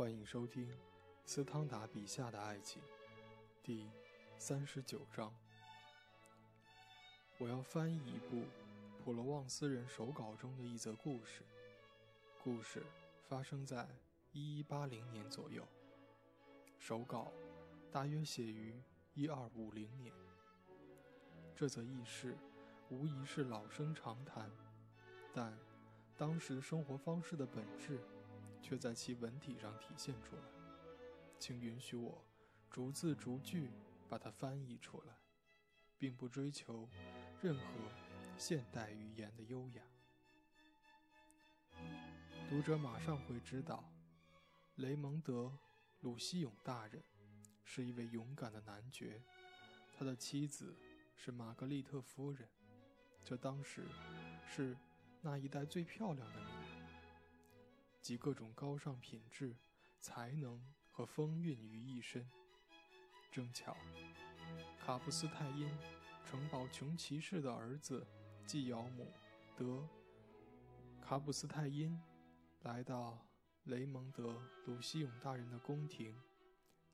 欢迎收听斯汤达笔下的爱情，第三十九章。我要翻译一部普罗旺斯人手稿中的一则故事。故事发生在一一八零年左右，手稿大约写于一二五零年。这则轶事无疑是老生常谈，但当时生活方式的本质。却在其文体上体现出来，请允许我逐字逐句把它翻译出来，并不追求任何现代语言的优雅。读者马上会知道，雷蒙德·鲁西永大人是一位勇敢的男爵，他的妻子是玛格丽特夫人，这当时是那一代最漂亮的女人。集各种高尚品质、才能和风韵于一身。正巧，卡布斯泰因城堡穷骑士的儿子继尧姆德卡布斯泰因来到雷蒙德·鲁西永大人的宫廷，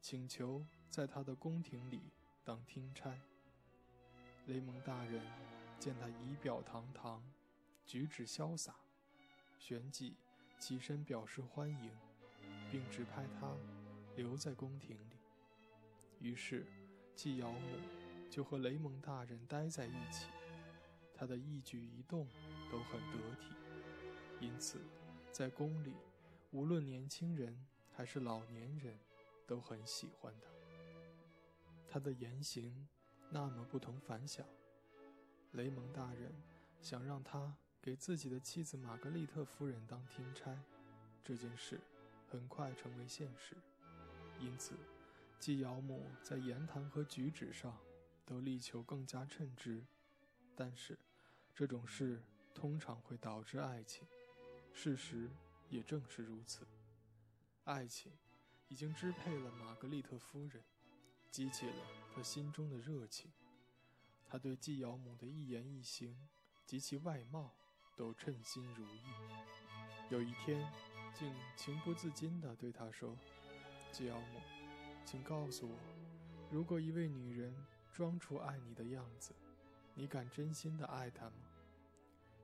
请求在他的宫廷里当听差。雷蒙大人见他仪表堂堂，举止潇洒，旋即。起身表示欢迎，并指派他留在宫廷里。于是，季尧姆就和雷蒙大人待在一起。他的一举一动都很得体，因此，在宫里，无论年轻人还是老年人，都很喜欢他。他的言行那么不同凡响，雷蒙大人想让他。给自己的妻子玛格丽特夫人当听差，这件事很快成为现实。因此，季尧姆在言谈和举止上都力求更加称职。但是，这种事通常会导致爱情。事实也正是如此，爱情已经支配了玛格丽特夫人，激起了她心中的热情。她对季尧姆的一言一行及其外貌。都称心如意。有一天，竟情不自禁地对他说：“吉奥姆，请告诉我，如果一位女人装出爱你的样子，你敢真心地爱她吗？”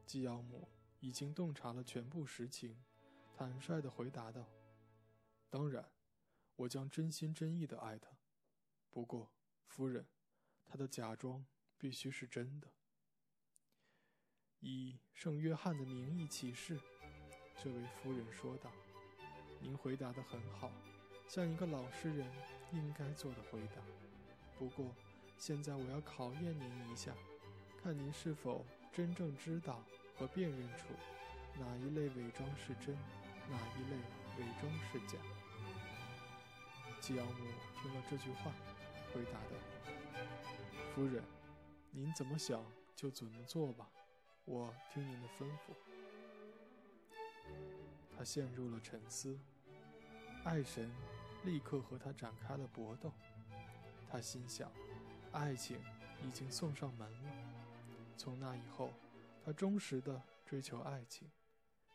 吉奥姆已经洞察了全部实情，坦率地回答道：“当然，我将真心真意地爱她。不过，夫人，她的假装必须是真的。”以圣约翰的名义起誓，这位夫人说道：“您回答得很好，像一个老实人应该做的回答。不过，现在我要考验您一下，看您是否真正知道和辨认出哪一类伪装是真，哪一类伪装是假。”吉奥姆听了这句话，回答道：“夫人，您怎么想就怎么做吧。”我听您的吩咐。他陷入了沉思，爱神立刻和他展开了搏斗。他心想，爱情已经送上门了。从那以后，他忠实地追求爱情，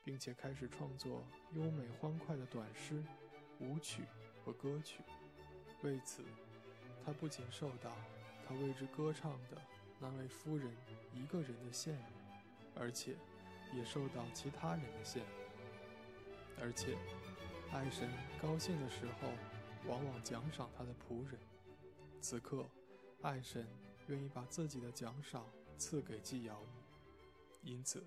并且开始创作优美欢快的短诗、舞曲和歌曲。为此，他不仅受到他为之歌唱的那位夫人一个人的羡慕。而且，也受到其他人的羡慕。而且，爱神高兴的时候，往往奖赏他的仆人。此刻，爱神愿意把自己的奖赏赐给季尧姆，因此，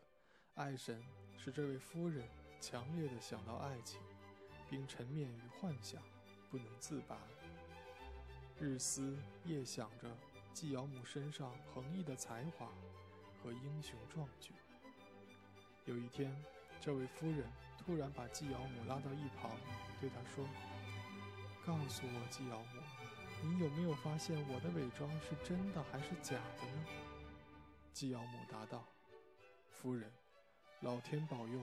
爱神使这位夫人强烈的想到爱情，并沉湎于幻想，不能自拔。日思夜想着季尧姆身上横溢的才华。和英雄壮举。有一天，这位夫人突然把季尧姆拉到一旁，对他说：“告诉我，季尧姆，你有没有发现我的伪装是真的还是假的呢？”季尧姆答道：“夫人，老天保佑，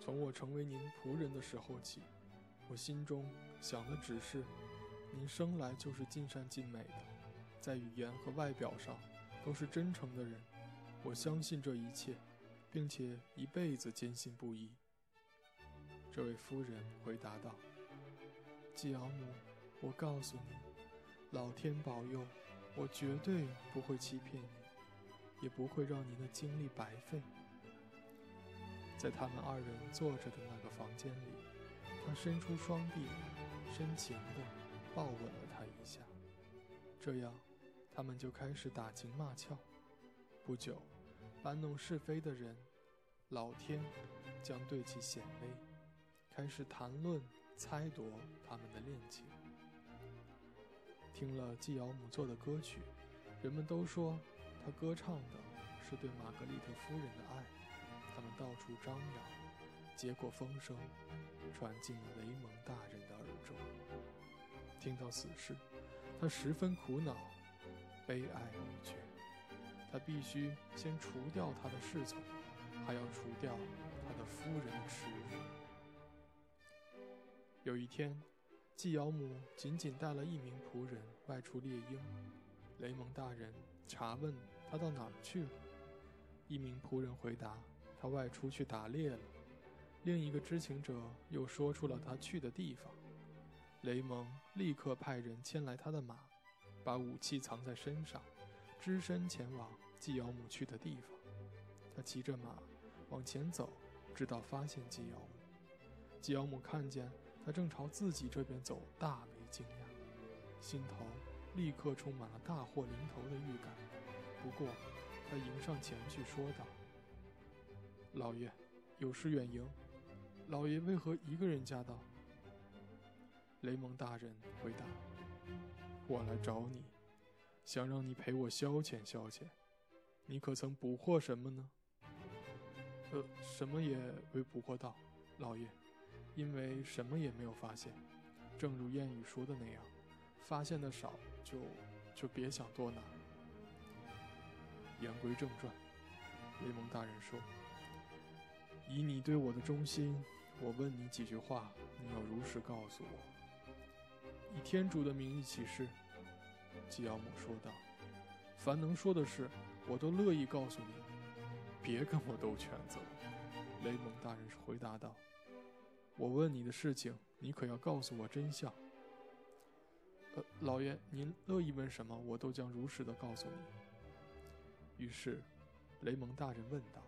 从我成为您仆人的时候起，我心中想的只是，您生来就是尽善尽美的，在语言和外表上都是真诚的人。”我相信这一切，并且一辈子坚信不疑。”这位夫人回答道。“季敖姆，我告诉你，老天保佑，我绝对不会欺骗你，也不会让您的精力白费。”在他们二人坐着的那个房间里，他伸出双臂，深情地抱吻了她一下。这样，他们就开始打情骂俏。不久，搬弄是非的人，老天将对其显威，开始谈论、猜度他们的恋情。听了季尧姆做的歌曲，人们都说他歌唱的是对玛格丽特夫人的爱。他们到处张扬，结果风声传进雷蒙大人的耳中。听到此事，他十分苦恼，悲哀欲绝。他必须先除掉他的侍从，还要除掉他的夫人的耻辱。有一天，季尧姆仅仅带了一名仆人外出猎鹰，雷蒙大人查问他到哪儿去了。一名仆人回答。他外出去打猎了。另一个知情者又说出了他去的地方。雷蒙立刻派人牵来他的马，把武器藏在身上，只身前往季尧姆去的地方。他骑着马往前走，直到发现季尧姆。季尧姆看见他正朝自己这边走，大为惊讶，心头立刻充满了大祸临头的预感。不过，他迎上前去说道。老爷，有失远迎。老爷为何一个人驾到？雷蒙大人回答：“我来找你，想让你陪我消遣消遣。你可曾捕获什么呢？”“呃，什么也未捕获到，老爷，因为什么也没有发现。正如谚语说的那样，发现的少，就就别想多拿。”言归正传，雷蒙大人说。以你对我的忠心，我问你几句话，你要如实告诉我。以天主的名义起誓。”吉奥姆说道，“凡能说的事，我都乐意告诉你。别跟我兜圈子。”雷蒙大人回答道，“我问你的事情，你可要告诉我真相。”“呃，老爷，您乐意问什么，我都将如实的告诉你。”于是，雷蒙大人问道。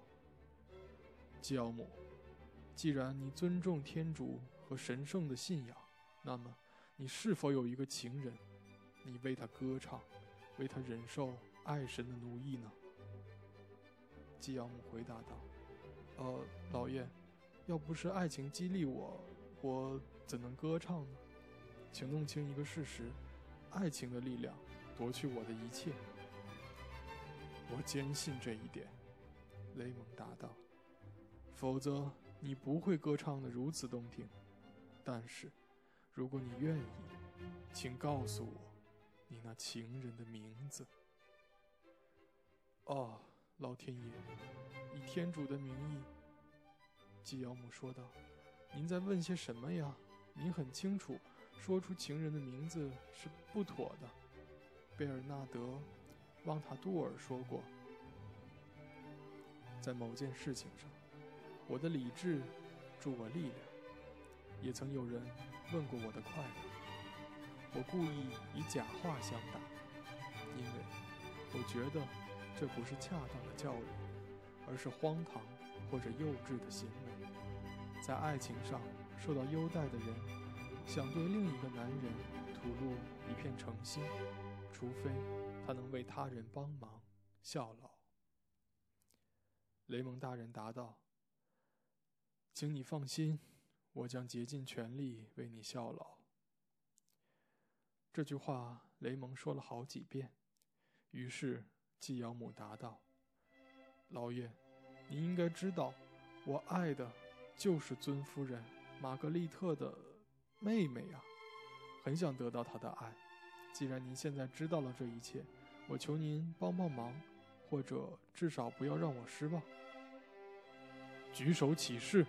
吉奥姆，既然你尊重天主和神圣的信仰，那么你是否有一个情人？你为他歌唱，为他忍受爱神的奴役呢？基奥姆回答道：“呃，老爷，要不是爱情激励我，我怎能歌唱呢？请弄清一个事实：爱情的力量夺去我的一切。我坚信这一点。”雷蒙答道。否则，你不会歌唱的如此动听。但是，如果你愿意，请告诉我，你那情人的名字。哦，老天爷，以天主的名义，基尧姆说道：“您在问些什么呀？您很清楚，说出情人的名字是不妥的。”贝尔纳德·旺塔杜尔说过，在某件事情上。我的理智助我力量，也曾有人问过我的快乐。我故意以假话相答，因为我觉得这不是恰当的教育，而是荒唐或者幼稚的行为。在爱情上受到优待的人，想对另一个男人吐露一片诚心，除非他能为他人帮忙效劳。雷蒙大人答道。请你放心，我将竭尽全力为你效劳。这句话雷蒙说了好几遍。于是季尧姆答道：“老爷，你应该知道，我爱的就是尊夫人玛格丽特的妹妹啊，很想得到她的爱。既然您现在知道了这一切，我求您帮帮忙，或者至少不要让我失望。举手起誓。”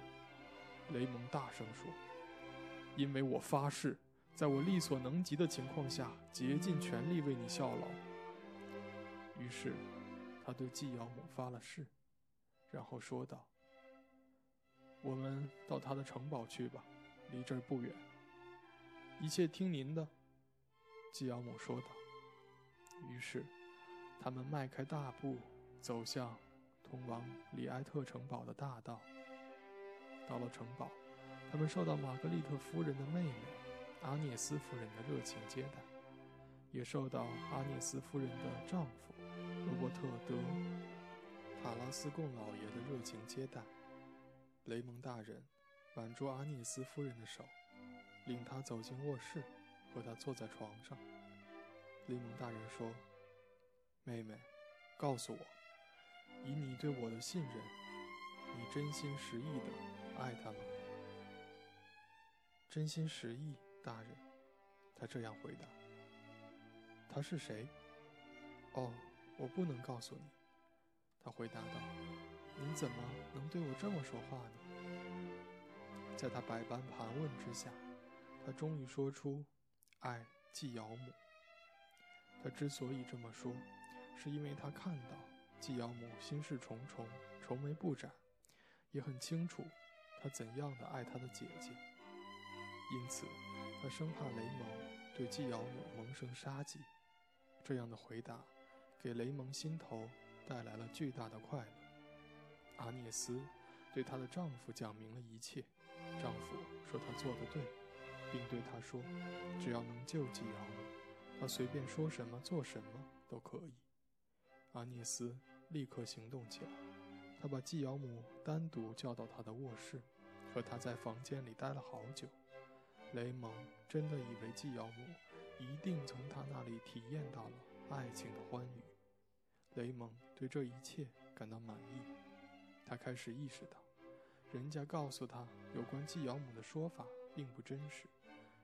雷蒙大声说：“因为我发誓，在我力所能及的情况下，竭尽全力为你效劳。”于是，他对季尧姆发了誓，然后说道：“我们到他的城堡去吧，离这儿不远。”一切听您的。”季尧母说道。于是，他们迈开大步，走向通往里埃特城堡的大道。到了城堡，他们受到玛格丽特夫人的妹妹阿涅斯夫人的热情接待，也受到阿涅斯夫人的丈夫罗伯特·德·塔拉斯贡老爷的热情接待。雷蒙大人挽住阿涅斯夫人的手，领她走进卧室，和她坐在床上。雷蒙大人说：“妹妹，告诉我，以你对我的信任，你真心实意的爱他吗？”“真心实意，大人。”他这样回答。“他是谁？”“哦，我不能告诉你。”他回答道。“您怎么能对我这么说话呢？”在他百般盘问之下，他终于说出：“爱季尧母。”他之所以这么说，是因为他看到季尧母心事重重、愁眉不展，也很清楚他怎样的爱他的姐姐。因此，他生怕雷蒙对季尧母萌生杀机。这样的回答，给雷蒙心头带来了巨大的快乐。阿涅斯对她的丈夫讲明了一切。丈夫说他做得对，并对她说：“只要能救季尧母，他随便说什么做什么都可以。”阿涅斯立刻行动起来，他把季尧母单独叫到他的卧室，和他在房间里待了好久。雷蒙真的以为季尧母一定从他那里体验到了爱情的欢愉。雷蒙对这一切感到满意，他开始意识到。人家告诉他，有关季尧姆的说法并不真实，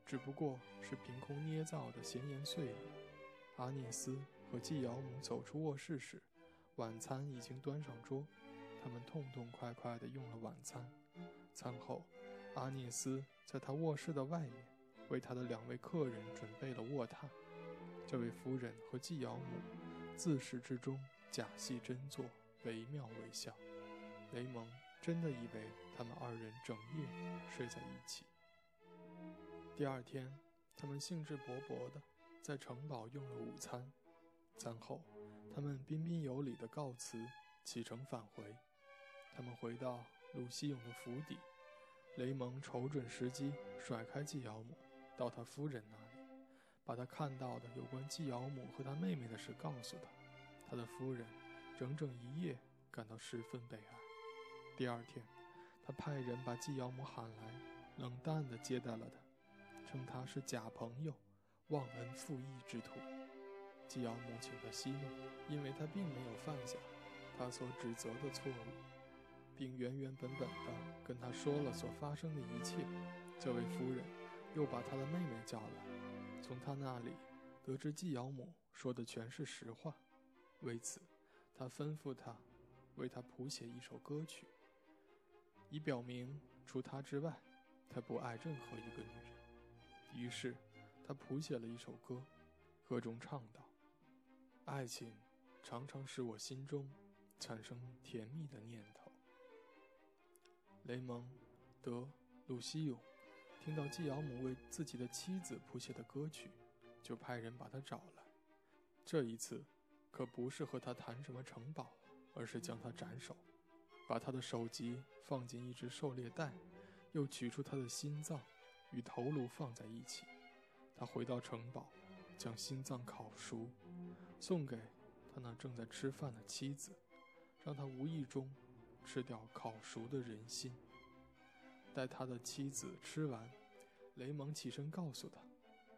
只不过是凭空捏造的闲言碎语。阿涅斯和季尧姆走出卧室时，晚餐已经端上桌，他们痛痛快快地用了晚餐。餐后，阿涅斯在他卧室的外面为他的两位客人准备了卧榻。这位夫人和季尧姆自始至终假戏真做，惟妙惟肖。雷蒙。真的以为他们二人整夜睡在一起。第二天，他们兴致勃勃地在城堡用了午餐。餐后，他们彬彬有礼地告辞，启程返回。他们回到鲁西永的府邸，雷蒙瞅准时机，甩开季尧母，到他夫人那，把他看到的有关季尧母和他妹妹的事告诉他。他的夫人整整一夜感到十分悲哀。第二天，他派人把季尧母喊来，冷淡地接待了他，称他是假朋友、忘恩负义之徒。季尧母请他息怒，因为他并没有犯下他所指责的错误，并原原本本地跟他说了所发生的一切。这位夫人又把他的妹妹叫来，从他那里得知季尧母说的全是实话。为此，他吩咐他为他谱写一首歌曲。以表明，除他之外，他不爱任何一个女人。于是，他谱写了一首歌，歌中唱道：“爱情常常使我心中产生甜蜜的念头。”雷蒙·德·鲁西永听到季尧姆为自己的妻子谱写的歌曲，就派人把他找来。这一次，可不是和他谈什么城堡，而是将他斩首。把他的首级放进一只狩猎袋，又取出他的心脏与头颅放在一起。他回到城堡，将心脏烤熟，送给他那正在吃饭的妻子，让他无意中吃掉烤熟的人心。待他的妻子吃完，雷蒙起身告诉他，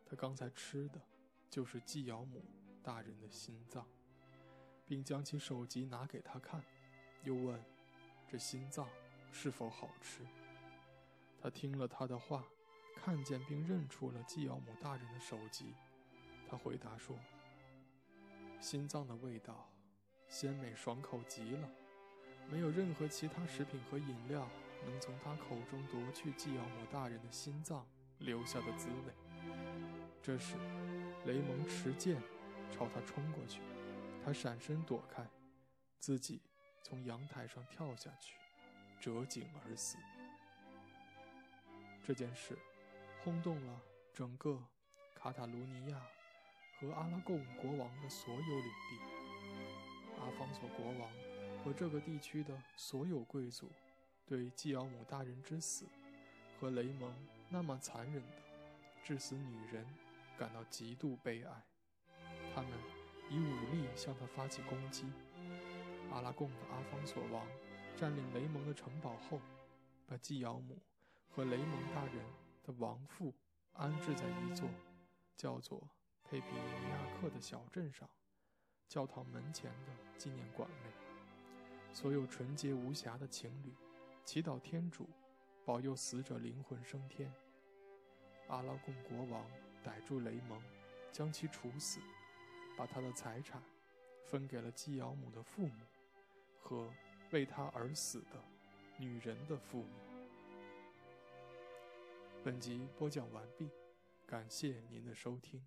他刚才吃的就是季尧母大人的心脏，并将其首级拿给他看，又问。这心脏是否好吃？他听了他的话，看见并认出了季尧母大人的首级。他回答说：“心脏的味道鲜美爽口极了，没有任何其他食品和饮料能从他口中夺去季尧姆大人的心脏留下的滋味。”这时，雷蒙持剑朝他冲过去，他闪身躲开，自己。从阳台上跳下去，折颈而死。这件事轰动了整个卡塔卢尼亚和阿拉贡国王的所有领地。阿方索国王和这个地区的所有贵族对继奥姆大人之死和雷蒙那么残忍的致死女人感到极度悲哀。他们以武力向他发起攻击。阿拉贡的阿方索王占领雷蒙的城堡后，把继尧姆和雷蒙大人的亡父安置在一座叫做佩皮尼亚克的小镇上，教堂门前的纪念馆内。所有纯洁无瑕的情侣祈祷天主保佑死者灵魂升天。阿拉贡国王逮住雷蒙，将其处死。把他的财产分给了基尧姆的父母和为他而死的女人的父母。本集播讲完毕，感谢您的收听。